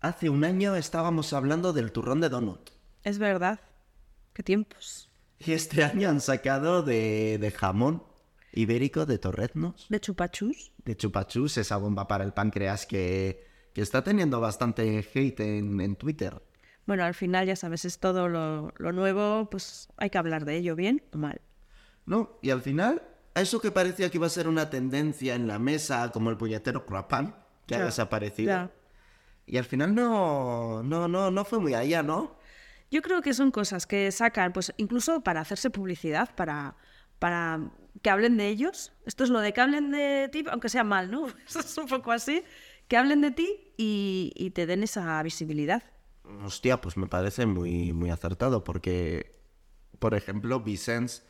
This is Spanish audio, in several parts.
Hace un año estábamos hablando del turrón de donut. Es verdad. Qué tiempos. Y este año han sacado de, de jamón ibérico de torreznos, De chupachus. de chupachus, esa bomba para el páncreas que, que está teniendo bastante hate en, en Twitter. Bueno, al final ya sabes, es todo lo, lo nuevo, pues hay que hablar de ello, bien o mal. No, y al final, eso que parecía que iba a ser una tendencia en la mesa, como el puñetero croissant, que ha Ya, desaparecido. ya. Y al final no, no, no, no fue muy allá, ¿no? Yo creo que son cosas que sacan, pues incluso para hacerse publicidad, para, para que hablen de ellos. Esto es lo de que hablen de ti, aunque sea mal, ¿no? Eso es un poco así. Que hablen de ti y, y te den esa visibilidad. Hostia, pues me parece muy, muy acertado porque, por ejemplo, Vicens,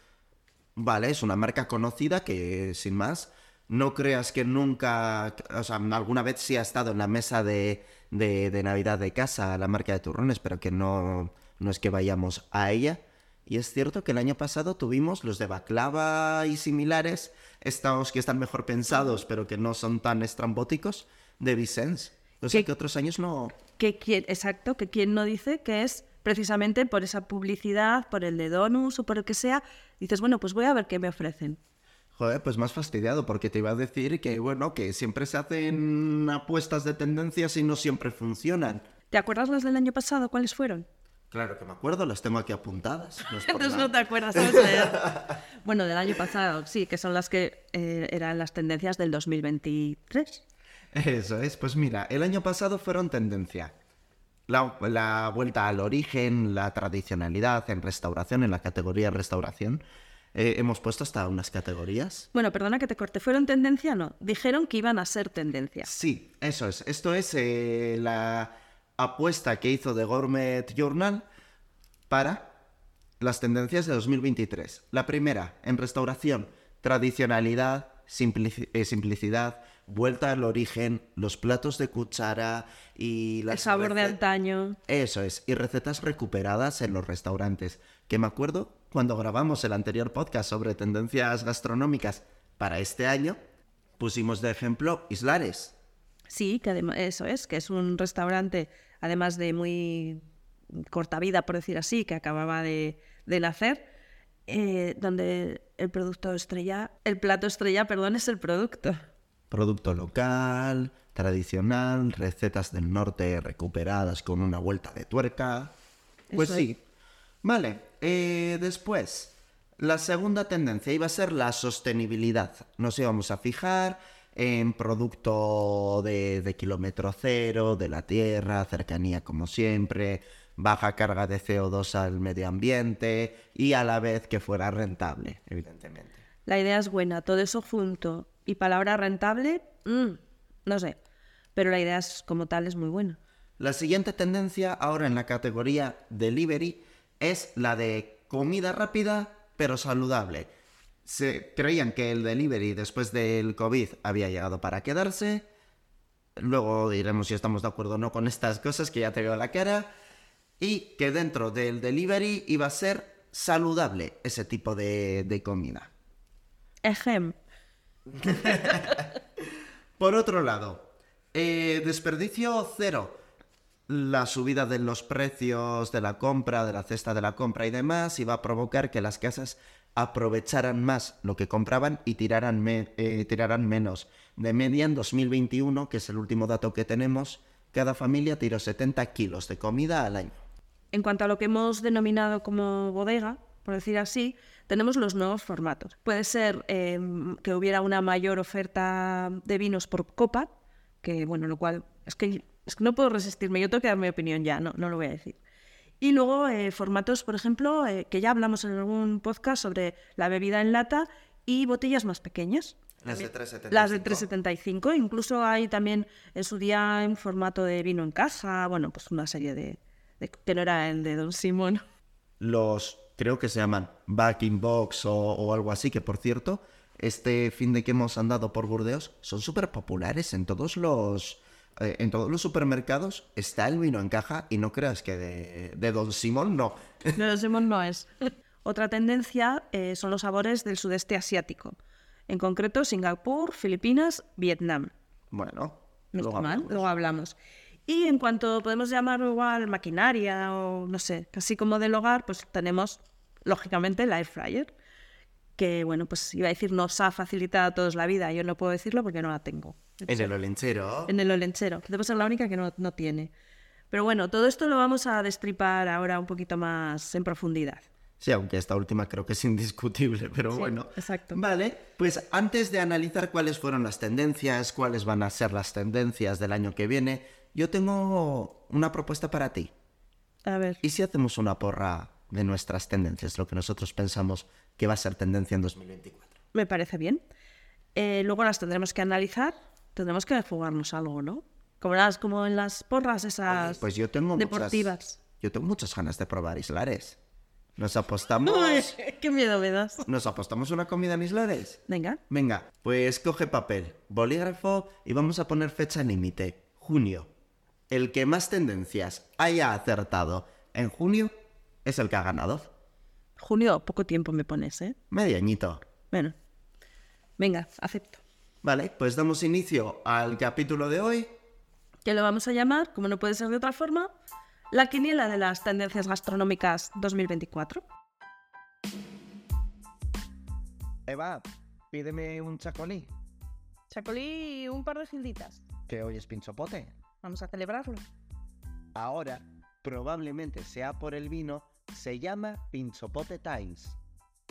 vale, es una marca conocida que, sin más, no creas que nunca, o sea, alguna vez sí ha estado en la mesa de, de, de Navidad de casa, la marca de turrones, pero que no, no es que vayamos a ella. Y es cierto que el año pasado tuvimos los de baklava y similares, estos que están mejor pensados, pero que no son tan estrambóticos, de Vicens. O sea ¿Qué- que otros años no... Que quien, exacto, que quien no dice que es precisamente por esa publicidad, por el de Donus o por el que sea, dices, bueno, pues voy a ver qué me ofrecen. Joder, pues más fastidiado, porque te iba a decir que, bueno, que siempre se hacen apuestas de tendencias y no siempre funcionan. ¿Te acuerdas las del año pasado? ¿Cuáles fueron? Claro que me acuerdo, las tengo aquí apuntadas. no Entonces nada. no te acuerdas, bueno, del año pasado, sí, que son las que eh, eran las tendencias del 2023. Eso es, pues mira, el año pasado fueron tendencia. La, la vuelta al origen, la tradicionalidad en restauración, en la categoría restauración. Eh, hemos puesto hasta unas categorías. Bueno, perdona que te corte, ¿fueron tendencia? No, dijeron que iban a ser tendencia. Sí, eso es. Esto es eh, la apuesta que hizo The Gourmet Journal para las tendencias de 2023. La primera, en restauración, tradicionalidad, simplici- eh, simplicidad, vuelta al origen, los platos de cuchara y las El sabor de antaño. Eso es, y recetas recuperadas en los restaurantes. Que me acuerdo cuando grabamos el anterior podcast sobre tendencias gastronómicas para este año, pusimos de ejemplo Islares. Sí, que además, eso es, que es un restaurante, además de muy corta vida, por decir así, que acababa de, de nacer, eh, donde el producto estrella, el plato estrella, perdón, es el producto. Producto local, tradicional, recetas del norte recuperadas con una vuelta de tuerca. Pues Eso sí. Vale, eh, después, la segunda tendencia iba a ser la sostenibilidad. Nos íbamos a fijar en producto de, de kilómetro cero, de la tierra, cercanía como siempre, baja carga de CO2 al medio ambiente y a la vez que fuera rentable, evidentemente. La idea es buena, todo eso junto. Y palabra rentable, mm, no sé. Pero la idea es, como tal es muy buena. La siguiente tendencia ahora en la categoría delivery es la de comida rápida pero saludable. Se creían que el delivery después del COVID había llegado para quedarse. Luego diremos si estamos de acuerdo o no con estas cosas que ya te veo la cara. Y que dentro del delivery iba a ser saludable ese tipo de, de comida. Ejem. Por otro lado, eh, desperdicio cero. La subida de los precios de la compra, de la cesta de la compra y demás, iba a provocar que las casas aprovecharan más lo que compraban y tiraran, eh, tiraran menos. De media, en 2021, que es el último dato que tenemos, cada familia tiró 70 kilos de comida al año. En cuanto a lo que hemos denominado como bodega, por decir así, tenemos los nuevos formatos. Puede ser eh, que hubiera una mayor oferta de vinos por copa, que bueno, lo cual es que, es que no puedo resistirme, yo tengo que dar mi opinión ya, no, no lo voy a decir. Y luego eh, formatos, por ejemplo, eh, que ya hablamos en algún podcast sobre la bebida en lata y botellas más pequeñas. Las de 3,75. Las de 375, incluso hay también en su día en formato de vino en casa, bueno, pues una serie de, de- que no era el de Don Simón. los creo que se llaman Back in Box o, o algo así, que por cierto, este fin de que hemos andado por Burdeos son súper populares en todos los eh, en todos los supermercados está el vino en caja y no creas que de, de Don Simón no. De Don Simón no es. Otra tendencia eh, son los sabores del sudeste asiático, en concreto Singapur, Filipinas, Vietnam. Bueno, No luego hablamos. luego hablamos. Y en cuanto podemos llamarlo igual maquinaria o no sé, casi como del hogar, pues tenemos lógicamente el air fryer, que bueno, pues iba a decir nos ha facilitado a todos la vida, yo no puedo decirlo porque no la tengo. En el olenchero. En el olenchero, debo ser la única que no, no tiene. Pero bueno, todo esto lo vamos a destripar ahora un poquito más en profundidad. Sí, aunque esta última creo que es indiscutible, pero Sí, bueno. exacto. Vale, pues antes de analizar cuáles fueron las tendencias, cuáles van a ser las tendencias del año que viene, yo tengo una propuesta para ti. A ver, ¿Y si hacemos una porra de nuestras tendencias, lo que nosotros pensamos que va a ser tendencia en 2024? me parece bien. Eh, luego las tendremos que analizar, tendremos que jugarnos algo, ¿no? Como, las, como en las porras esas Pues yo tengo deportivas. muchas, yo tengo muchas ganas de probar islares. Nos apostamos, Uy, ¡Qué miedo me das! nos apostamos una comida en islares. Venga, Venga, pues coge papel, bolígrafo y vamos a poner fecha límite. Junio. El que más tendencias haya acertado en junio es el que ha ganado. junio, poco tiempo me pones, ¿eh? Medio añito. Bueno, venga, acepto. Vale, pues damos inicio al capítulo de hoy. Que lo vamos a llamar, como no puede ser de otra forma, la quiniela de las tendencias gastronómicas 2024. Eva, pídeme un chacolí, Chacolí, un par de gilditas. que hoy es pinchopote. Vamos a celebrarlo. Ahora, probablemente sea por el vino, se llama Pinchopote Times.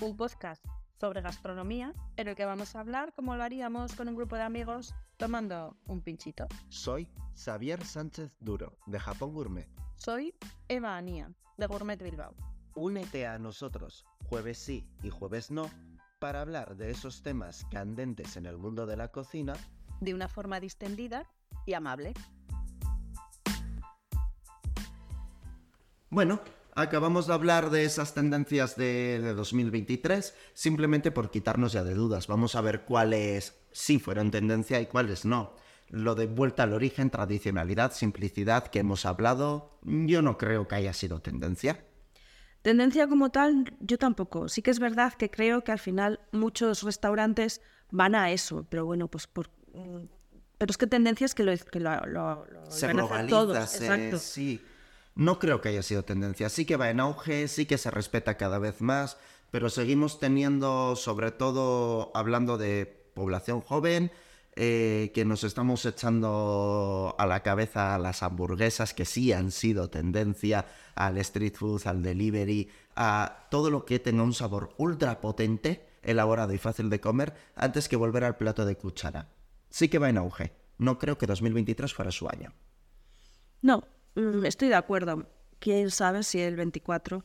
Un podcast sobre gastronomía en el que vamos a hablar como lo haríamos con un grupo de amigos tomando un pinchito. Soy Xavier Sánchez Duro, de Japón Gourmet. Soy Eva Anía, de Gourmet Bilbao. Únete a nosotros, jueves sí y jueves no, para hablar de esos temas candentes en el mundo de la cocina. De una forma distendida y amable. Bueno, acabamos de hablar de esas tendencias de, de 2023, simplemente por quitarnos ya de dudas. Vamos a ver cuáles sí fueron tendencia y cuáles no. Lo de vuelta al origen, tradicionalidad, simplicidad que hemos hablado, yo no creo que haya sido tendencia. Tendencia como tal, yo tampoco. Sí que es verdad que creo que al final muchos restaurantes van a eso, pero bueno, pues por... mm, Pero es que tendencia es que lo, que lo, lo- lo se globaliza, todos. se- Exacto. sí. No creo que haya sido tendencia. Sí que va en auge, sí que se respeta cada vez más, pero seguimos teniendo, sobre todo hablando de población joven, eh, que nos estamos echando a la cabeza las hamburguesas que sí han sido tendencia, al street food, al delivery, a todo lo que tenga un sabor ultra potente, elaborado y fácil de comer, antes que volver al plato de cuchara. Sí que va en auge. No creo que 2023 fuera su año. No, estoy de acuerdo. ¿Quién sabe si el 24?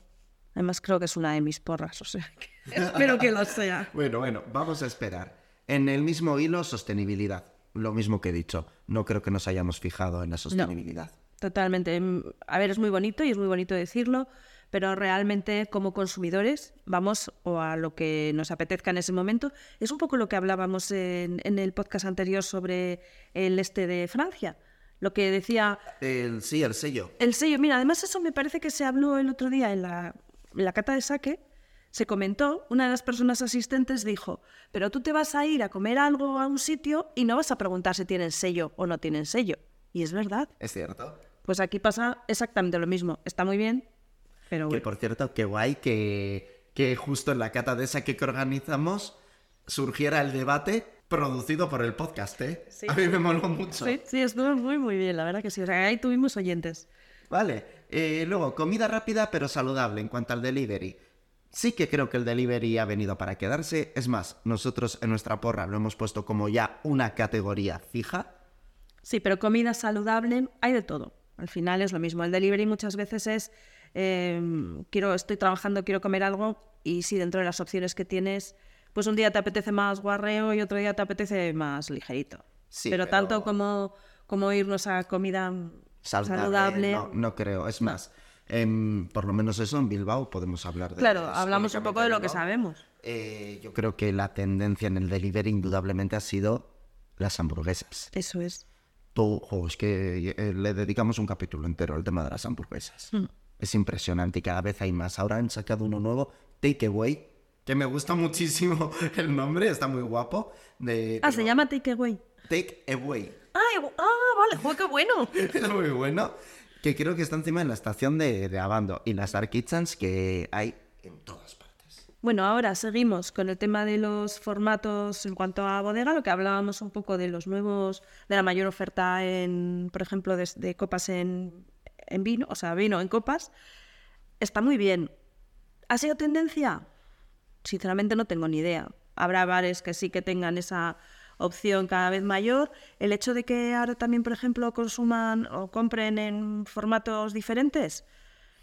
Además creo que es una de mis porras, o sea, que espero que lo sea. Bueno, bueno, vamos a esperar. En el mismo hilo, sostenibilidad. Lo mismo que he dicho. No creo que nos hayamos fijado en la sostenibilidad. Totalmente. Mm, A ver, es muy bonito y es muy bonito decirlo, pero realmente como consumidores vamos o a lo que nos apetezca en ese momento. Es un poco lo que hablábamos en, en el podcast anterior sobre el este de Francia. Lo que decía El, sí, el sello. el sello. Mira, además eso me parece que se habló el otro día en la, en la cata de saque. Se comentó, una de las personas asistentes dijo, pero tú te vas a ir a comer algo a un sitio y no vas a preguntar si tienen sello o no tienen sello. Y es verdad. Es cierto. Pues aquí pasa exactamente lo mismo. Está muy bien, pero Que por cierto, qué guay que, que justo en la cata de esa que organizamos surgiera el debate producido por el podcast, ¿eh? Sí. A mí me moló mucho. Sí, sí, estuvo muy, muy bien, la verdad que sí. O sea, ahí tuvimos oyentes. Vale. eh, luego, comida rápida pero saludable en cuanto al delivery. Sí que creo que el delivery ha venido para quedarse. Es más, nosotros en nuestra porra lo hemos puesto como ya una categoría fija. Sí, pero comida saludable hay de todo. Al final es lo mismo. El delivery muchas veces es, eh, quiero, estoy trabajando, quiero comer algo y si dentro de las opciones que tienes, pues un día te apetece más guarreo y otro día te apetece más ligerito. Sí, pero, pero- tanto como, como irnos a comida Saludable. saludable. No, no creo. Es más, em, por lo menos eso en Bilbao podemos hablar de Claro, hablamos un poco de lo que sabemos. Eh, yo creo que la tendencia en el delivery indudablemente ha sido las hamburguesas. Eso es. Tú, jo, es que eh, le dedicamos un capítulo entero al tema de las hamburguesas. Mm. Es impresionante y cada vez hay más. Ahora han sacado uno nuevo, Takeaway, que me gusta muchísimo el nombre, está muy guapo. De, Ah, se pero- llama takeaway. Take Away. Ah, igu- ah, vale, ¡Joder, qué bueno! es muy bueno. Que creo que está encima en la estación de, de Abando y las Dark Kitchens que hay en todas partes. Bueno, ahora seguimos con el tema de los formatos en cuanto a bodega, lo que hablábamos un poco de los nuevos, de la mayor oferta en, por ejemplo, de, de copas en, en vino, o sea, vino en copas. Está muy bien. ¿Ha sido tendencia? Sinceramente no tengo ni idea. Habrá bares que sí que tengan esa opción cada vez mayor. El hecho de que ahora también, por ejemplo, consuman o compren en formatos diferentes,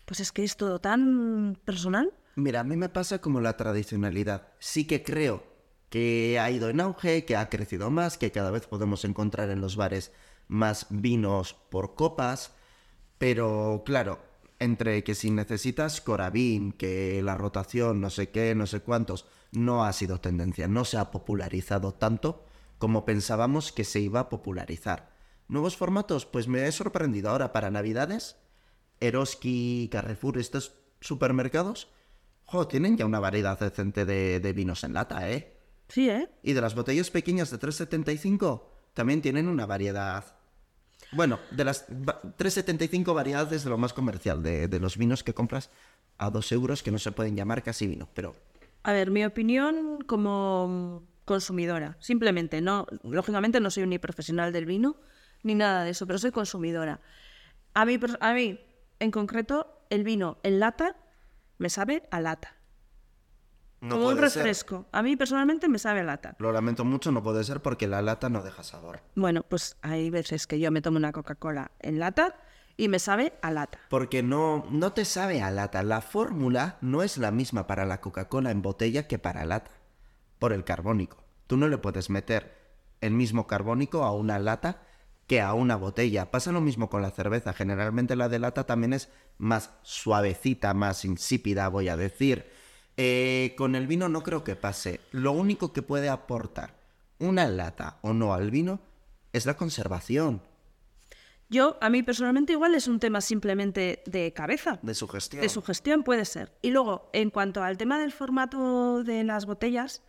pues es que es todo tan personal. Mira, a mí me pasa como la tradicionalidad. Sí que creo que ha ido en auge, que ha crecido más, que cada vez podemos encontrar en los bares más vinos por copas, pero claro, entre que si necesitas Coravin, que la rotación, no sé qué, no sé cuántos, no ha sido tendencia, no se ha popularizado tanto como pensábamos que se iba a popularizar. Nuevos formatos, pues me he sorprendido ahora para Navidades. Eroski, Carrefour, estos supermercados, jo, tienen ya una variedad decente de, de vinos en lata, ¿eh? Sí, ¿eh? Y de las botellas pequeñas de 3,75 también tienen una variedad. Bueno, de las va- 3,75 variedades de lo más comercial, de, los vinos que compras a 2 euros que no se pueden llamar casi vino, pero A ver, mi opinión como consumidora, simplemente, no, lógicamente no soy ni profesional del vino ni nada de eso, pero soy consumidora. A mí, a mí, en concreto, el vino en lata me sabe a lata, no como un ser. refresco. A mí personalmente me sabe a lata. Lo lamento mucho, no puede ser porque la lata no deja sabor. Bueno, pues hay veces que yo me tomo una Coca-Cola en lata y me sabe a lata. Porque no, no te sabe a lata. La fórmula no es la misma para la Coca-Cola en botella que para lata. Por el carbónico. Tú no le puedes meter el mismo carbónico a una lata que a una botella. Pasa lo mismo con la cerveza. Generalmente la de lata también es más suavecita, más insípida, voy a decir. Eh, con el vino no creo que pase. Lo único que puede aportar una lata o no al vino es la conservación Yo, a mí personalmente, igual es un tema simplemente de cabeza. de su gestión. De su gestión puede ser. Y luego, en cuanto al tema del formato de las botellas,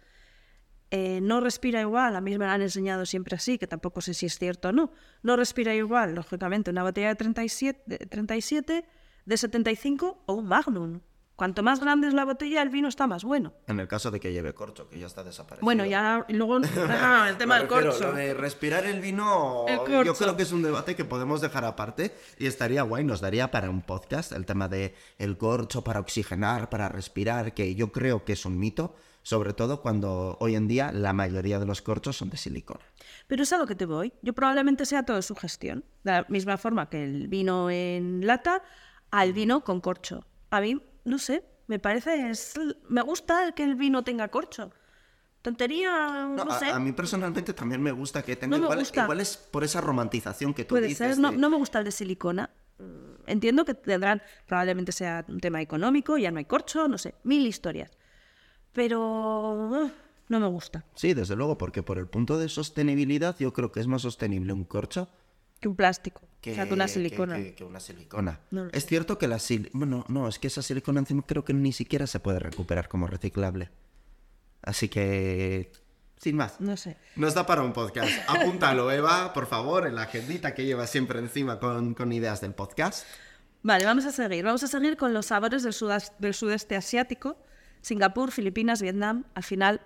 eh, no respira igual, a mí me lo han enseñado siempre así, que tampoco sé si es cierto o no. No respira igual, lógicamente, una botella de 37, de 37, de 75 o un Magnum. Cuanto más grande es la botella, el vino está más bueno. En el caso de que lleve corcho, que ya está desaparecido. Bueno, ya y luego ah, el tema del corcho. Lo de respirar el vino, El yo creo que es un debate que podemos dejar aparte y estaría guay, nos daría para un podcast el tema de el corcho para oxigenar, para respirar, que yo creo que es un mito, sobre todo cuando hoy en día la mayoría de los corchos son de silicona. Pero es a lo que te voy. Yo probablemente sea todo su gestión. De la misma forma que el vino en lata al vino con corcho. A mí, no sé, me parece... es- me gusta que el vino tenga corcho. Tontería, no, sé. a mí personalmente también me gusta que tenga No me igual, es por esa romantización que tú Puede dices. ser, no, de- no me gusta el de silicona. Mm, Entiendo que tendrán, probablemente sea un tema económico, ya no hay corcho, no sé, mil historias. Pero no me gusta. Sí, desde luego, porque por el punto de sostenibilidad yo creo que es más sostenible un corcho Que un plástico, que, o sea, que una silicona. que- que una silicona. No lo es cierto que la sil... Bueno, no, es que esa silicona encima creo que ni siquiera se puede recuperar como reciclable. Así que... Sin más. No sé. Nos da para un podcast. Apúntalo, Eva, por favor, en la agendita que lleva siempre encima con, con ideas del podcast. Vale, vamos a seguir. Vamos a seguir con los sabores del, sudas- del sudeste asiático. Singapur, Filipinas, Vietnam. Al final,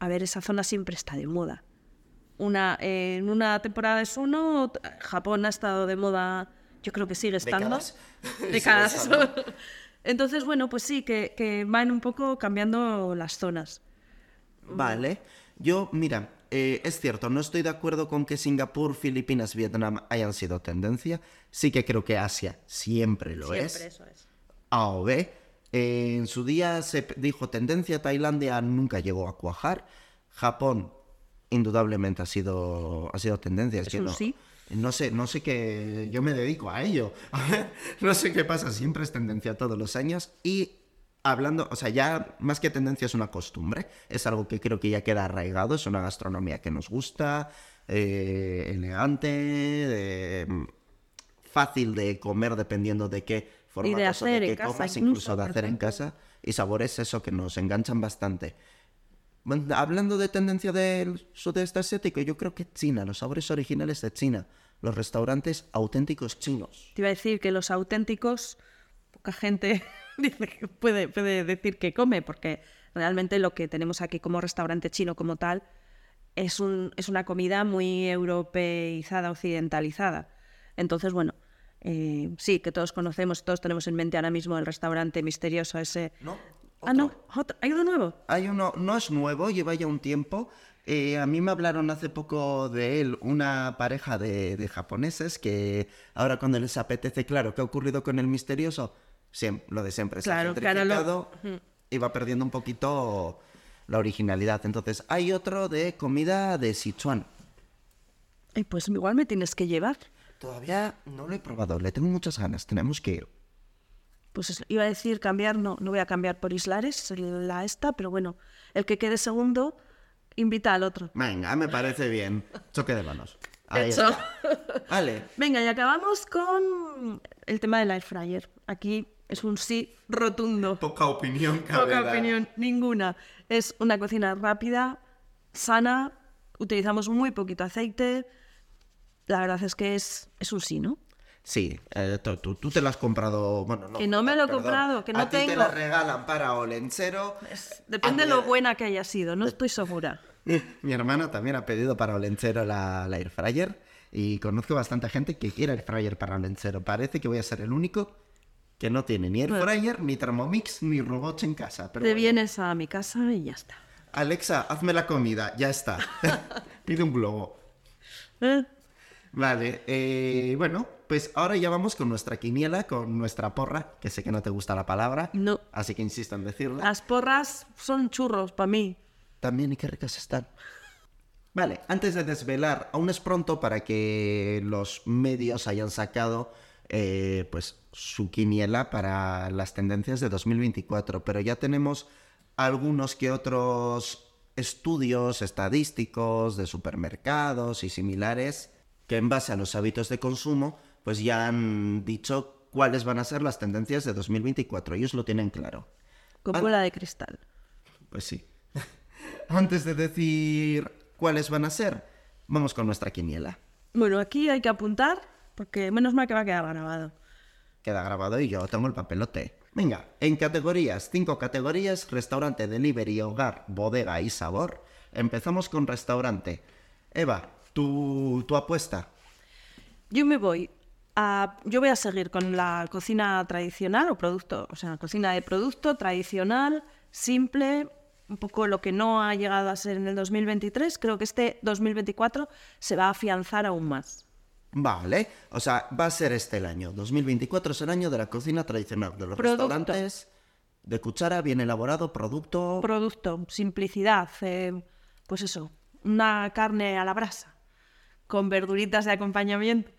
a ver, esa zona siempre está de moda. Una, eh, en una temporada es uno, Japón ha estado de moda, yo creo que sigue estando. Décadas. Décadas. Entonces, bueno, pues sí, que, que van un poco cambiando las zonas. Vale. Yo, mira, eh, es cierto, no estoy de acuerdo con que Singapur, Filipinas, Vietnam hayan sido tendencia. Sí que creo que Asia siempre lo es. Siempre eso es. A o B. Eh, en su día se dijo tendencia, Tailandia nunca llegó a cuajar. Japón, indudablemente, ha sido, ha sido tendencia. Es que no, sí. no sé, no sé qué. Yo me dedico a ello. no sé qué pasa, siempre es tendencia todos los años. Y hablando, o sea, ya más que tendencia es una costumbre. Es algo que creo que ya queda arraigado. Es una gastronomía que nos gusta, eh, elegante, de- fácil de comer dependiendo de qué formato o hacer de en qué casa comas, incluso, incluso de hacer en casa. Y sabores eso que nos enganchan bastante. Hablando de tendencia del sudeste asiático, yo creo que China, los sabores originales de China, los restaurantes auténticos chinos. Te iba a decir que los auténticos, poca gente puede, puede decir que come, porque realmente lo que tenemos aquí como restaurante chino como tal es, un, es una comida muy europeizada, occidentalizada. Entonces, bueno, eh, sí, que todos conocemos, todos tenemos en mente ahora mismo el restaurante misterioso ese. No, Ah, no, otro. ¿hay uno nuevo? Hay uno, no es nuevo, lleva ya un tiempo. Eh, a mí me hablaron hace poco de él una pareja de, de japoneses que ahora cuando les apetece, claro, ¿qué ha ocurrido con el misterioso? Siem- lo de siempre, se ha Claro, lo- y va perdiendo un poquito la originalidad. Entonces, hay otro de comida de Sichuan. Ay, pues igual me tienes que llevar. Todavía no lo he probado, le tengo muchas ganas, tenemos que ir. Pues iba a decir cambiar, no, no voy a cambiar por Islares, la esta, pero bueno, el que quede segundo invita al otro. Venga, me parece bien. Choque de manos. Ahí Hecho. está. Vale. Venga, y acabamos con el tema del air fryer. Aquí es un sí rotundo. Poca opinión, Poca opinión, ninguna. Es una cocina rápida, sana, utilizamos muy poquito aceite. La verdad es que es, es un sí, ¿no? Sí, eh, tú, tú- te lo has comprado. Bueno, no. Que no me lo he perdón. comprado, que no A ti te tengo. la regalan para Olenchero. Depende de lo buena que haya sido, no estoy segura. Mi hermana también ha pedido para Olenchero la, la air fryer. Y conozco bastante gente que quiere air fryer para Olenchero. Parece que voy a ser el único que no tiene ni air fryer, ni Thermomix, ni robots en casa. Pero Te bueno. vienes a mi casa y ya está. Alexa, hazme la comida. Ya está. Pide un globo. ¿Eh? Vale, eh, bueno, pues ahora ya vamos con nuestra quiniela, con nuestra porra, que sé que no te gusta la palabra, No. así que insisto en decirla. Las porras son churros para mí. También y qué ricas están. Vale, antes de desvelar, aún es pronto para que los medios hayan sacado eh, pues su quiniela para las tendencias de 2024, pero ya tenemos algunos que otros estudios estadísticos de supermercados y similares que en base a los hábitos de consumo pues ya han dicho cuáles van a ser las tendencias de 2024. Ellos lo tienen claro. Con Ah. bola de cristal. Pues sí. Antes de decir cuáles van a ser, vamos con nuestra quiniela. Bueno, aquí hay que apuntar, porque menos mal que va a quedar grabado. Queda grabado y yo tengo el papelote. Venga, en categorías, cinco categorías, restaurante, delivery, hogar, bodega y sabor. Empezamos con restaurante. Eva, tu, tu apuesta. Yo me voy a. Yo voy a seguir con la cocina tradicional o producto, o sea, cocina de producto tradicional, simple, un poco lo que no ha llegado a ser en el 2023. Creo que este 2024 se va a afianzar aún más. Vale, o sea, va a ser este el año. 2024 es el año de la cocina tradicional, de los Producto. restaurantes de cuchara, bien elaborado, producto... Producto, simplicidad, eh, pues eso, una carne a la brasa, con verduritas de acompañamiento.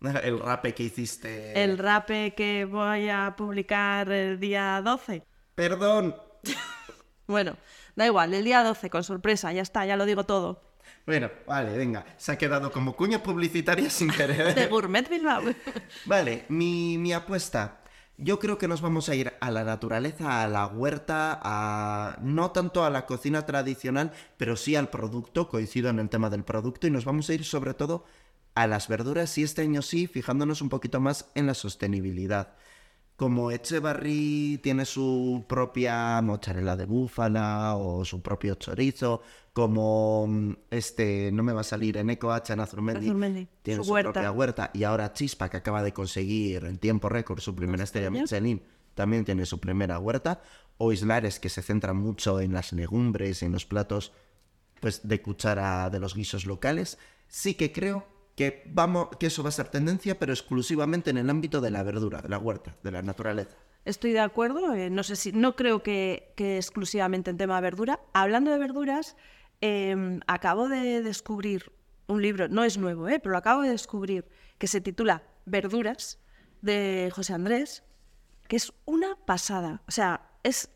El rape que hiciste... El rape que voy a publicar el día 12. Perdón, Bueno, da igual, el día 12 con sorpresa, ya está, ya lo digo todo. Bueno, vale, venga. Se ha quedado como cuña publicitaria sin De querer. Gourmet Bilbao. vale, mi, mi apuesta. Yo creo que nos vamos a ir a la naturaleza, a la huerta, a no tanto a la cocina tradicional, pero sí al producto, coincido en el tema del producto, y nos vamos a ir sobre todo a las verduras y este año sí, fijándonos un poquito más en la sostenibilidad. Como Echevarri tiene su propia mozzarella de búfala o su propio chorizo, como mm, este, no me va a salir, en Ecoacha, en Azurmendi, Azurmendi, tiene su su, huerta. propia huerta, y ahora Chispa, que acaba de conseguir en tiempo récord su primera estrella Michelin, también tiene su primera huerta, o Islares, que se centra mucho en las legumbres, en los platos pues de cuchara de los guisos locales, sí que creo que vamos que eso va a ser tendencia, pero exclusivamente en el ámbito de la verdura, de la huerta, de la naturaleza. Estoy de acuerdo, eh, no sé si, no creo que, exclusivamente en tema de verdura. Hablando de verduras, eh, acabo de descubrir un libro, no es nuevo, eh, pero lo acabo de descubrir, que se titula Verduras, de José Andrés, que es una pasada. O sea, es,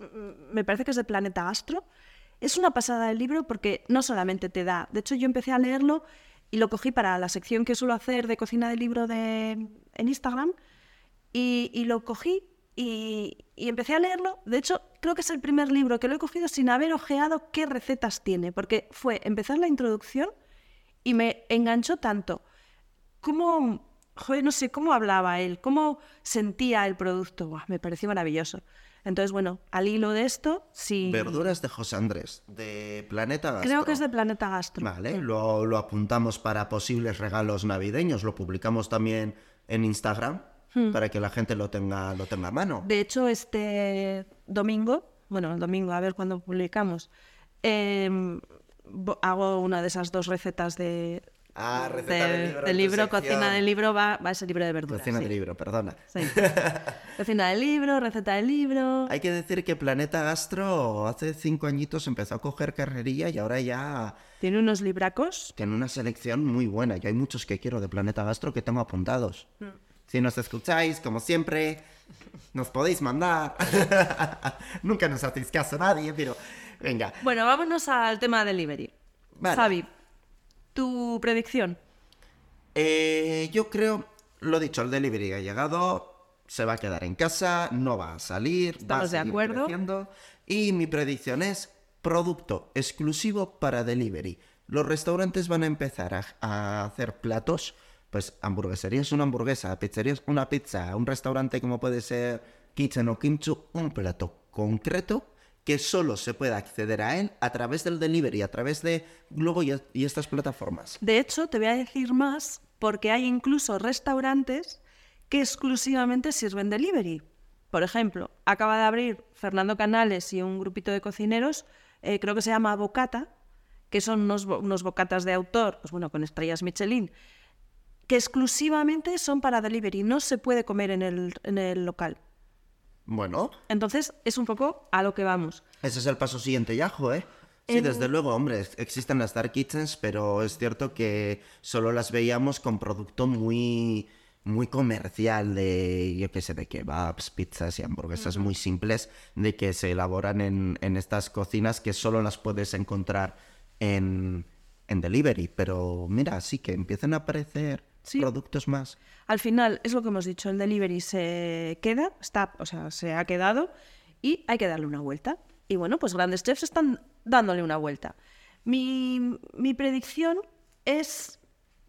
me parece que es de Planeta Astro. Es una pasada el libro porque no solamente te da, de hecho yo empecé a leerlo y lo cogí para la sección que suelo hacer de cocina de libro de, en Instagram y, lo cogí y, empecé a leerlo. De hecho, creo que es el primer libro que lo he cogido sin haber ojeado qué recetas tiene, porque fue empezar la introducción y me enganchó tanto cómo, no sé, cómo hablaba él, cómo sentía el producto. Me pareció maravilloso. Entonces, bueno, al hilo de esto, sí. Verduras de José Andrés, de Planeta Gastro. Creo que es de Planeta Gastro. Vale, lo, lo apuntamos para posibles regalos navideños. Lo publicamos también en Instagram Hmm. para que la gente lo tenga, lo tenga a mano. De hecho, este domingo, bueno, el domingo, a ver cuándo publicamos, em, hago una de esas dos recetas de, Ah, receta de- de libro. del libro, cocina del libro, va, va ese libro de verduras. Cocina sí. de libro, perdona. Sí. cocina del libro, receta del libro. Hay que decir que Planeta Gastro hace cinco añitos empezó a coger carrerilla y ahora ya Tiene unos libracos. tiene una selección muy buena. Yo hay muchos que quiero de Planeta Gastro que tengo apuntados. Si nos escucháis, como siempre, nos podéis mandar. Nunca nos hacéis caso a nadie, pero venga. Bueno, vámonos al tema delivery. Vale. Javi, tu predicción. Eh, yo creo, lo dicho, el delivery ha llegado, se va a quedar en casa, no va a salir, va a Estamos de acuerdo. creciendo, y mi predicción es producto exclusivo para delivery. Los restaurantes van a empezar a, a hacer platos, pues hamburguesería es una hamburguesa, pizzería es una pizza, un restaurante como puede ser Kitchen o Kimchu, un plato concreto que solo se puede acceder a él a través del delivery, a través de Globo y, estas plataformas. De hecho, te voy a decir más porque hay incluso restaurantes que exclusivamente sirven delivery. Por ejemplo, acaba de abrir Fernando Canales y un grupito de cocineros, eh, creo que se llama Bocata, que son unos, unos bocatas de autor, pues bueno, con estrellas Michelin, que exclusivamente son para delivery, no se puede comer en el, en el local. Bueno, Entonces, es un poco a lo que vamos. Ese es el paso siguiente, Yajo, ¿eh? Sí, En- desde luego, hombre, ex- existen las dark kitchens, pero es cierto que solo las veíamos con producto muy, muy comercial de, yo qué sé, de kebabs, pizzas y hamburguesas muy simples de que se elaboran en, en estas cocinas que solo las puedes encontrar en, en delivery. Pero mira, sí que empiezan a aparecer Sí. productos más. Al final, es lo que hemos dicho, el delivery se queda, está, o sea, se ha quedado y hay que darle una vuelta. Y bueno, pues grandes chefs están dándole una vuelta. Mi, mi predicción es,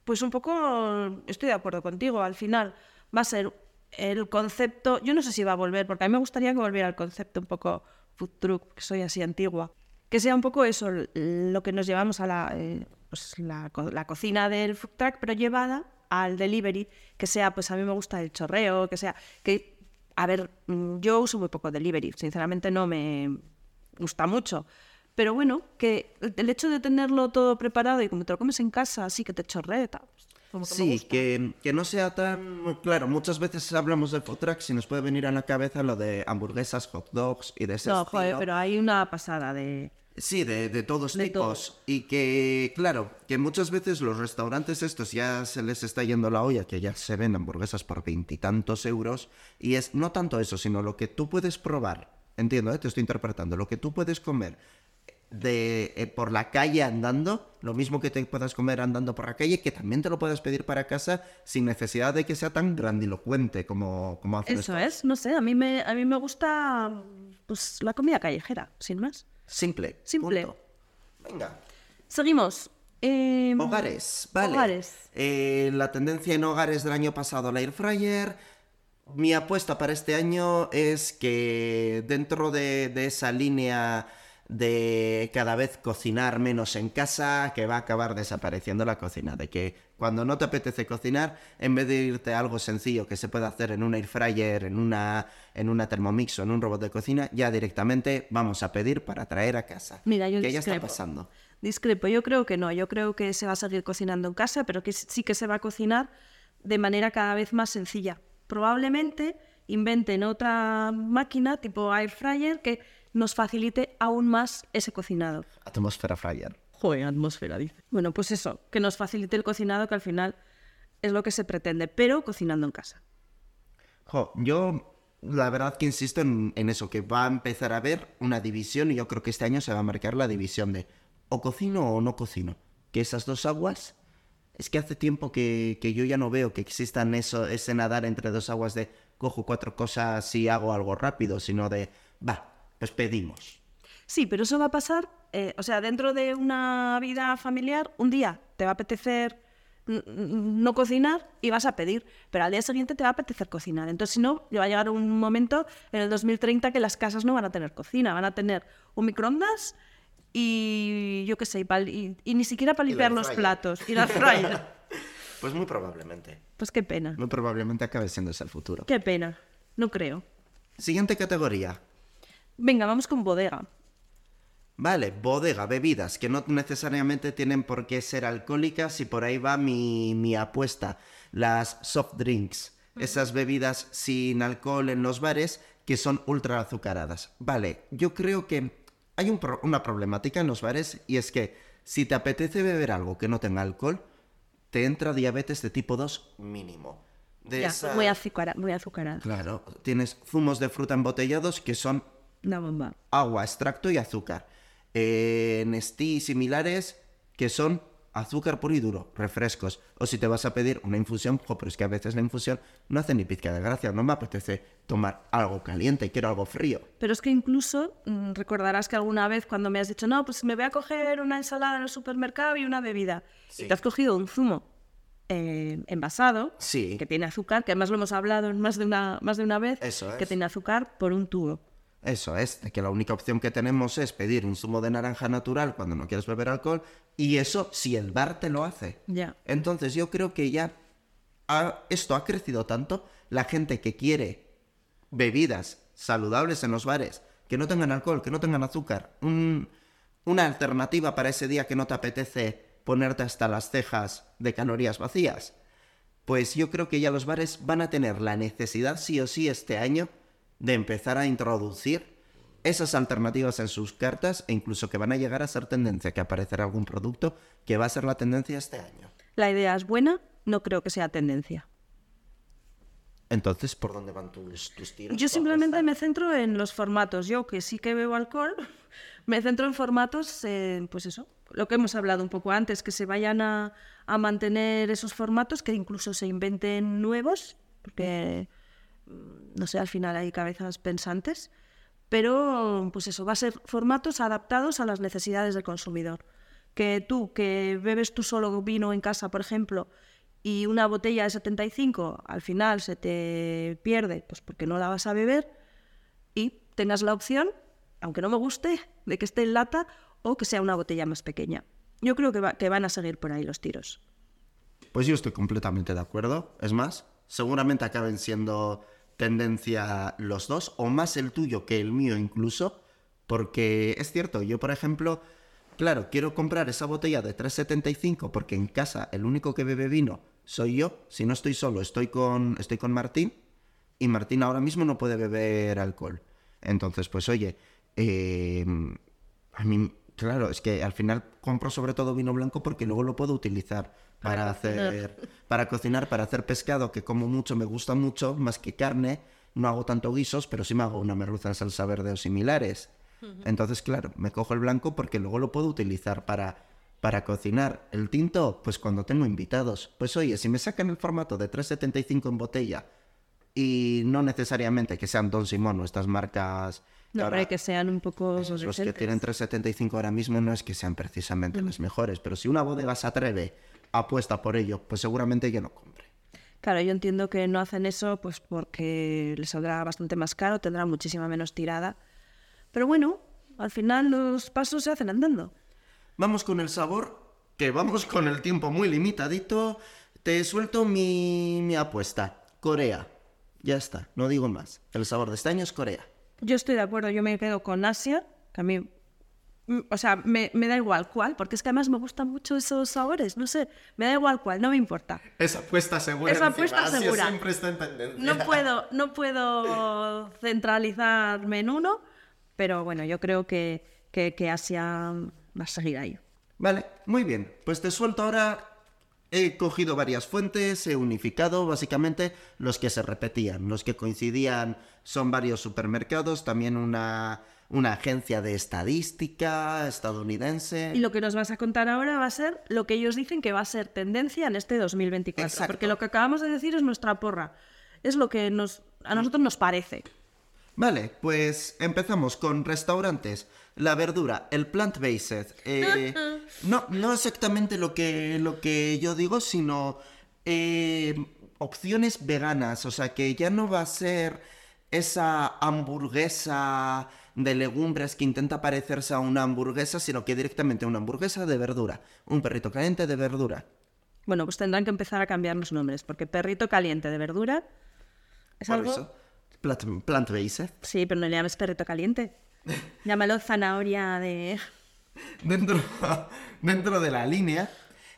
pues un poco, estoy de acuerdo contigo, al final va a ser el concepto, yo no sé si va a volver, porque a mí me gustaría que volviera el concepto un poco food truck, que soy así antigua, que sea un poco eso, lo que nos llevamos a la, eh, pues la, la cocina del food truck, pero llevada al delivery, que sea, pues a mí me gusta el chorreo, que sea, que, a ver, mm, yo uso muy poco delivery, sinceramente no me gusta mucho, pero bueno, que el- hecho de tenerlo todo preparado y como te lo comes en casa, así que te chorrea, tal, pues, como que Sí, que, que no sea tan... Claro, muchas veces hablamos de food trucks y nos puede venir a la cabeza lo de hamburguesas, hot dogs y de ese No, joder, estilo. pero hay una pasada de... Sí, de, de todos De tipos. Y que, claro, que muchas veces los restaurantes estos ya se les está yendo la olla, que ya se ven hamburguesas por veintitantos euros. Y es no tanto eso, sino lo que tú puedes probar. Entiendo, ¿eh? te estoy interpretando. Lo que tú puedes comer de, eh, por la calle andando, lo mismo que te puedas comer andando por la calle, que también te lo puedes pedir para casa sin necesidad de que sea tan grandilocuente como, como hacen Eso es, no sé, a mí me, a mí me gusta pues la comida callejera, sin más. Simple. Simple. punto. Venga. Seguimos. Em, Hogares, vale. Hogares. Eh, la tendencia en hogares del año pasado, la air fryer. Mi apuesta para este año es que dentro de, de esa línea de cada vez cocinar menos en casa, que va a acabar desapareciendo la cocina. De que cuando no te apetece cocinar, en vez de irte a algo sencillo que se puede hacer en una air fryer, en una, en una Thermomix o en un robot de cocina, ya directamente vamos a pedir para traer a casa. Mira, yo que ya está discrepo. pasando. Discrepo, yo creo que no, yo creo que se va a seguir cocinando en casa, pero que sí que se va a cocinar de manera cada vez más sencilla. Probablemente inventen otra máquina tipo air fryer que nos facilite aún más ese cocinado. Atmósfera fryer. Joder, atmósfera, dice. Bueno, pues eso, que nos facilite el cocinado, que al final es lo que se pretende, pero cocinando en casa. Jo, yo la verdad que insisto en, en eso, que va a empezar a haber una división y yo creo que este año se va a marcar la división de o cocino o no cocino. Que esas dos aguas, es que hace tiempo que, que yo ya no veo que existan eso, ese nadar entre dos aguas de cojo cuatro cosas y hago algo rápido, sino de, va, pues pedimos. Sí, pero eso va a pasar, eh, o sea, dentro de una vida familiar, un día te va a apetecer no cocinar y vas a pedir, pero al día siguiente te va a apetecer cocinar. Entonces, si no, va a llegar un momento en el 2030 que las casas no van a tener cocina, van a tener un microondas y yo qué sé, y, pal- y- y ni siquiera para limpiar los platos y la fryer. Pues muy probablemente. Pues qué pena, Muy probablemente acabe siendo ese el futuro. qué pena, no creo. Siguiente categoría. Venga, vamos con bodega. Vale, bodega, bebidas, que no necesariamente tienen por qué ser alcohólicas y por ahí va mi, mi apuesta. Las soft drinks, esas bebidas sin alcohol en los bares que son ultra azucaradas. Vale, yo creo que hay un pro- una problemática en los bares y es que si te apetece beber algo que no tenga alcohol, te entra diabetes de tipo 2 mínimo. De Ya, esa- muy, azucara- muy azucarada. Claro, tienes zumos de fruta embotellados que son Bomba. agua, extracto y azúcar. Eh, Nestí y similares que son azúcar puro y duro, refrescos. O si te vas a pedir una infusión, jo, pero es que a veces la infusión no hace ni pizca de gracia, no me apetece tomar algo caliente, quiero algo frío. Pero es que incluso mm, recordarás que alguna vez cuando me has dicho, no, pues me voy a coger una ensalada en el supermercado y una bebida. Sí. Te has cogido un zumo eh, envasado, Sí. que tiene azúcar, que además lo hemos hablado más de una, más de una vez, Eso que tiene azúcar por un tubo. Eso es, de que la única opción que tenemos es pedir un zumo de naranja natural cuando no quieres beber alcohol y eso si el bar te lo hace. Entonces yo creo que ya ha- esto ha crecido tanto, la gente que quiere bebidas saludables en los bares, que no tengan alcohol, que no tengan azúcar, un- una alternativa para ese día que no te apetece ponerte hasta las cejas de calorías vacías. Pues yo creo que ya los bares van a tener la necesidad sí o sí este año de empezar a introducir esas alternativas en sus cartas e incluso que van a llegar a ser tendencia, que aparecerá algún producto que va a ser la tendencia este año. La idea es buena, no creo que sea tendencia. Entonces, ¿por dónde van tus, tus tiros? Yo simplemente me centro en los formatos. Yo, que sí que bebo alcohol, me centro en formatos, eh, pues eso, lo que hemos hablado un poco antes, que se vayan a, a mantener esos formatos, que incluso se inventen nuevos, porque, no sé, al final hay cabezas pensantes, pero pues eso, va a ser formatos adaptados a las necesidades del consumidor. Que tú, que bebes tú solo vino en casa, por ejemplo, y una botella de 75 al final se te pierde, pues porque no la vas a beber, y tengas la opción, aunque no me guste, de que esté en lata o que sea una botella más pequeña. Yo creo que, va- que van a seguir por ahí los tiros. Pues yo estoy completamente de acuerdo. Es más, seguramente acaben siendo tendencia los dos, o más el tuyo que el mío incluso, porque es cierto, yo por ejemplo, claro, quiero comprar esa botella de 3,75 porque en casa el único que bebe vino soy yo, si no estoy solo, estoy con, estoy con Martín, y Martín ahora mismo no puede beber alcohol. Entonces, pues oye, eh, a mí, claro, es que al final compro sobre todo vino blanco porque luego lo puedo utilizar para, hacer, para cocinar, para hacer pescado, que como mucho, me gusta mucho, más que carne. No hago tanto guisos, pero sí me hago una merluza en salsa verde o similares. Entonces, claro, me cojo el blanco porque luego lo puedo utilizar para, para cocinar. El tinto, pues cuando tengo invitados. Pues oye, si me sacan el formato de 3,75 en botella y no necesariamente que sean Don Simón o estas marcas... No, ahora- para que sean un poco los que tienen 3,75 ahora mismo no es que sean precisamente las mejores, pero si una bodega se atreve, apuesta por ello, pues seguramente yo no compre. Claro, yo entiendo que no hacen eso pues porque les saldrá bastante más caro, tendrá muchísima menos tirada. Pero bueno, al final los pasos se hacen andando. Vamos con el sabor, que vamos con el tiempo muy limitadito. Te suelto mi, mi apuesta. Corea. Ya está, no digo más. El sabor de este año es Corea. Yo estoy de acuerdo, yo me quedo con Asia, que a mí, o sea, me, me da igual cuál, porque es que además me gustan mucho esos sabores, no sé, me da igual cuál, no me importa. Esa apuesta segura. Esa apuesta encima, segura. siempre está en tendencia. No puedo, no puedo centralizarme en uno, pero bueno, yo creo que, que, que Asia va a seguir ahí. Vale, muy bien. Pues te suelto ahora. He cogido varias fuentes, he unificado básicamente los que se repetían, los que coincidían son varios supermercados, también una, una agencia de estadística estadounidense. Y lo que nos vas a contar ahora va a ser lo que ellos dicen que va a ser tendencia en este 2024. Exacto. Porque lo que acabamos de decir es nuestra porra. Es lo que nos, a nosotros nos parece. Vale, pues empezamos con restaurantes. La verdura, el plant-based. eh, No, no exactamente lo que, lo que yo digo, sino eh, opciones veganas. O sea, que ya no va a ser esa hamburguesa de legumbres que intenta parecerse a una hamburguesa, sino que directamente una hamburguesa de verdura. Un perrito caliente de verdura. Bueno, pues tendrán que empezar a cambiar los nombres, porque perrito caliente de verdura es Por algo... eso, plant- plant-based. Sí, pero no le llames perrito caliente. Llámalo zanahoria de... Dentro, dentro de la línea,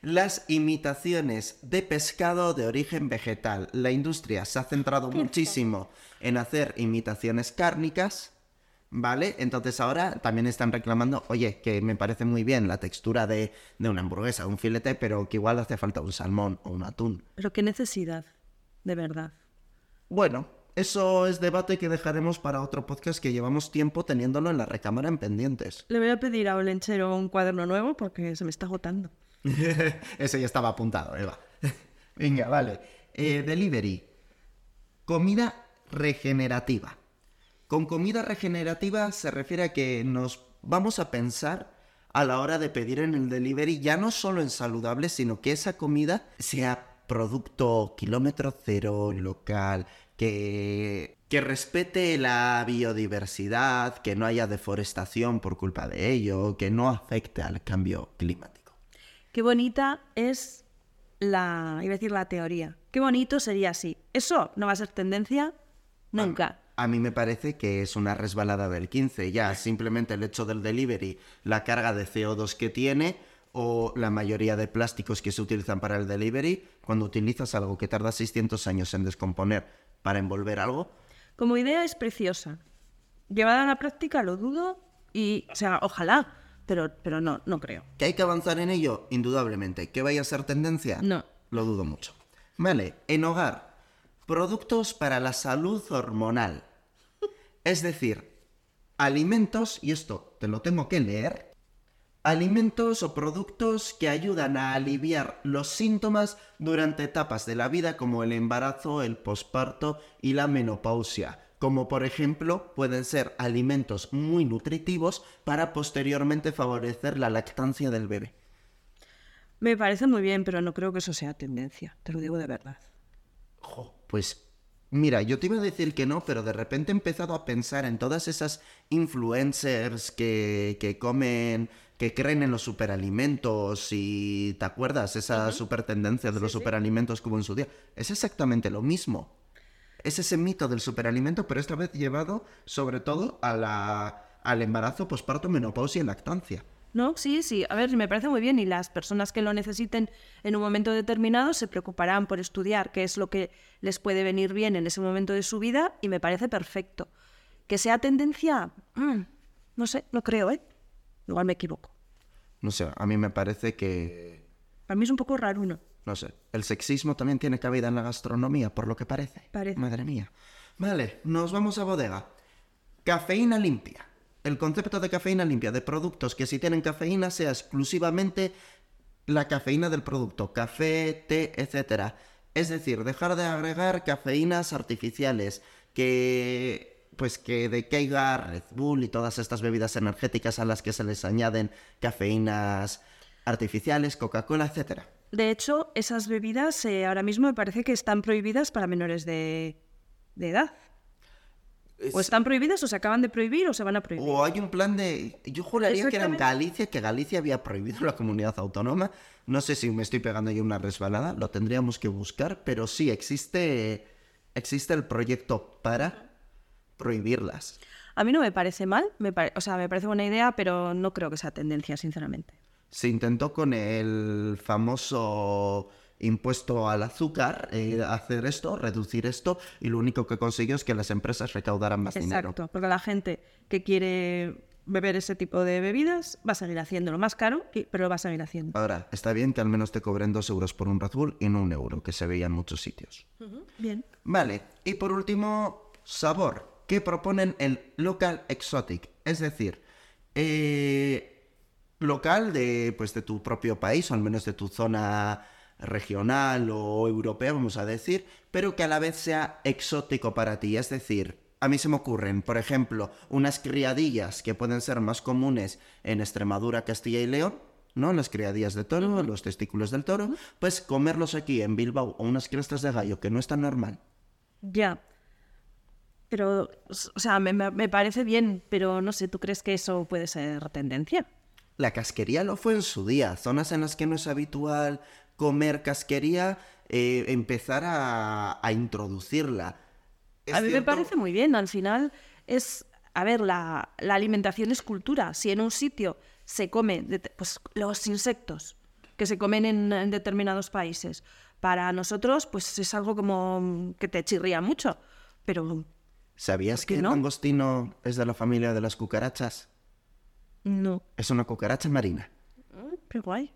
las imitaciones de pescado de origen vegetal. La industria se ha centrado muchísimo en hacer imitaciones cárnicas, ¿vale? Entonces ahora también están reclamando, oye, que me parece muy bien la textura de, de una hamburguesa, un filete, pero que igual hace falta un salmón o un atún. Pero qué necesidad, de verdad. Bueno, eso es debate que dejaremos para otro podcast que llevamos tiempo teniéndolo en la recámara en pendientes. Le voy a pedir a Olenchero un cuaderno nuevo porque se me está agotando. Ese ya estaba apuntado, Eva. Venga, vale. Eh, delivery. Comida regenerativa. Con comida regenerativa se refiere a que nos vamos a pensar a la hora de pedir en el delivery ya no solo en saludable, sino que esa comida sea producto kilómetro cero, local, que, que respete la biodiversidad, que no haya deforestación por culpa de ello, que no afecte al cambio climático. Qué bonita es la, iba a decir la teoría. Qué bonito sería así. Eso no va a ser tendencia nunca. A mí me parece que es una resbalada del 15. Ya simplemente el hecho del delivery, la carga de CO2 que tiene o la mayoría de plásticos que se utilizan para el delivery, cuando utilizas algo que tarda 600 años en descomponer para envolver algo, Como idea es preciosa. Llevada a la práctica lo dudo y, o sea, ojalá, pero, pero no, no creo. ¿que hay que avanzar en ello? Indudablemente. ¿Que vaya a ser tendencia? No. Lo dudo mucho. Vale, en hogar, productos para la salud hormonal. Es decir, alimentos, y esto te lo tengo que leer, alimentos o productos que ayudan a aliviar los síntomas durante etapas de la vida como el embarazo, el posparto y la menopausia. Como por ejemplo pueden ser alimentos muy nutritivos para posteriormente favorecer la lactancia del bebé. Me parece muy bien, pero no creo que eso sea tendencia. Te lo digo de verdad. Jo, pues mira, yo te iba a decir que no, pero de repente he empezado a pensar en todas esas influencers que, que comen, que creen en los superalimentos y ¿te acuerdas? Esa super tendencia de los superalimentos como en su día. Es exactamente lo mismo. Es ese mito del superalimento, pero esta vez llevado sobre todo a la, al embarazo, posparto, menopausia y lactancia. No, sí, sí. A ver, me parece muy bien y las personas que lo necesiten en un momento determinado se preocuparán por estudiar qué es lo que les puede venir bien en ese momento de su vida y me parece perfecto. Que sea tendencia, mm, no sé, no creo, ¿eh? Igual me equivoco. No sé, a mí me parece que Para mí es un poco raro uno. No sé, el sexismo también tiene cabida en la gastronomía, por lo que parece. Parece. Madre mía. Vale, nos vamos a bodega. Cafeína limpia. El concepto de cafeína limpia, de productos que si tienen cafeína sea exclusivamente la cafeína del producto, café, té, etc. Es decir, dejar de agregar cafeínas artificiales, que pues que de caiga Red Bull y todas estas bebidas energéticas a las que se les añaden cafeínas artificiales, Coca-Cola, etcétera. De hecho, esas bebidas eh, ahora mismo me parece que están prohibidas para menores de, de edad. O están prohibidas o se acaban de prohibir o se van a prohibir. O hay un plan de... Yo juraría que era en. Galicia, que Galicia había prohibido la comunidad autónoma. No sé si me estoy pegando yo una resbalada, lo tendríamos que buscar, pero sí, existe, existe el proyecto para prohibirlas. A mí no me parece mal, me pare- o sea, me parece buena idea, pero no creo que sea tendencia, sinceramente. Se intentó con el famoso impuesto al azúcar eh, hacer esto, reducir esto, y lo único que consiguió es que las empresas recaudaran más dinero. Exacto, porque la gente que quiere beber ese tipo de bebidas va a seguir haciéndolo más caro, pero lo va a seguir haciendo. Ahora, está bien que al menos te cobren dos euros por un Red Bull y no un euro, que se veía en muchos sitios. Bien. Vale, y por último, sabor. ¿Qué proponen el local exotic? Es decir, eh, local de, pues, de tu propio país, o al menos de tu zona regional o europea, vamos a decir, pero que a la vez sea exótico para ti. Es decir, a mí se me ocurren, por ejemplo, unas criadillas que pueden ser más comunes en Extremadura, Castilla y León, ¿no? Las criadillas de toro, los testículos del toro, pues comerlos aquí en Bilbao o unas crestas de gallo, que no es tan normal. Ya. Pero, o sea, me, me- me parece bien, pero no sé, ¿tú crees que eso puede ser tendencia? La casquería lo fue en su día. Zonas en las que no es habitual comer casquería, eh, empezar a, a introducirla. Es a mí me parece muy bien. Al final es, a ver, la, la alimentación es cultura. Si en un sitio se come, de- pues los insectos que se comen en, en determinados países, para nosotros, pues es algo como que te chirría mucho. Pero ¿Sabías que el no? langostino es de la familia de las cucarachas? No. Es una cucaracha marina. Mm, Qué guay.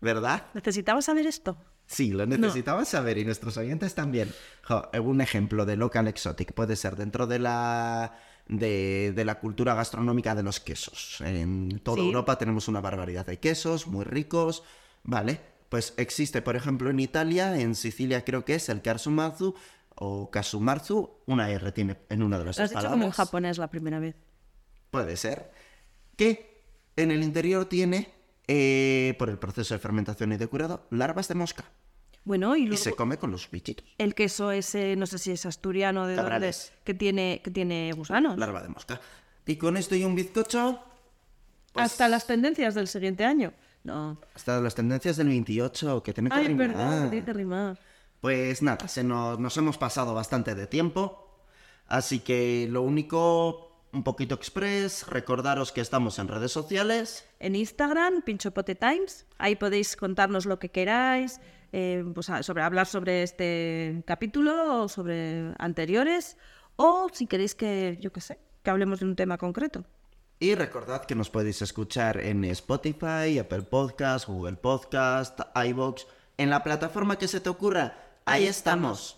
¿Verdad? ¿Necesitaba saber esto? Sí, lo necesitabas saber y nuestros oyentes también. Jo, un ejemplo de local exotic puede ser dentro de la de, de la cultura gastronómica de los quesos. En toda Sí. Europa tenemos una barbaridad de quesos muy ricos, ¿vale? Pues existe, por ejemplo, en Italia, en Sicilia creo que es el Karsumazu o Kasumarzu, una R tiene en una de las Lo has dicho como en japonés la primera vez. Puede ser. Que en el interior tiene, eh, por el proceso de fermentación y de curado, larvas de mosca. Bueno, y Y se come con los bichitos. el queso ese, no sé si es asturiano de dónde, que tiene, que tiene gusanos. Larva de mosca. Y con esto y un bizcocho, pues- Hasta las tendencias del siguiente año. No. hasta las tendencias del 28, que tiene que Ay, rimar. perdón, tiene que rimar. Pues nada, se nos, nos hemos pasado bastante de tiempo. Así que lo único, un poquito express, recordaros que estamos en redes sociales. En Instagram, Pinchopote Times, ahí podéis contarnos lo que queráis, eh, pues, a- sobre hablar sobre este capítulo o sobre anteriores, o si queréis que, yo qué sé, que hablemos de un tema concreto. Y recordad que nos podéis escuchar en Spotify, Apple Podcast, Google Podcast, iVoox, en la plataforma que se te ocurra. Ahí estamos.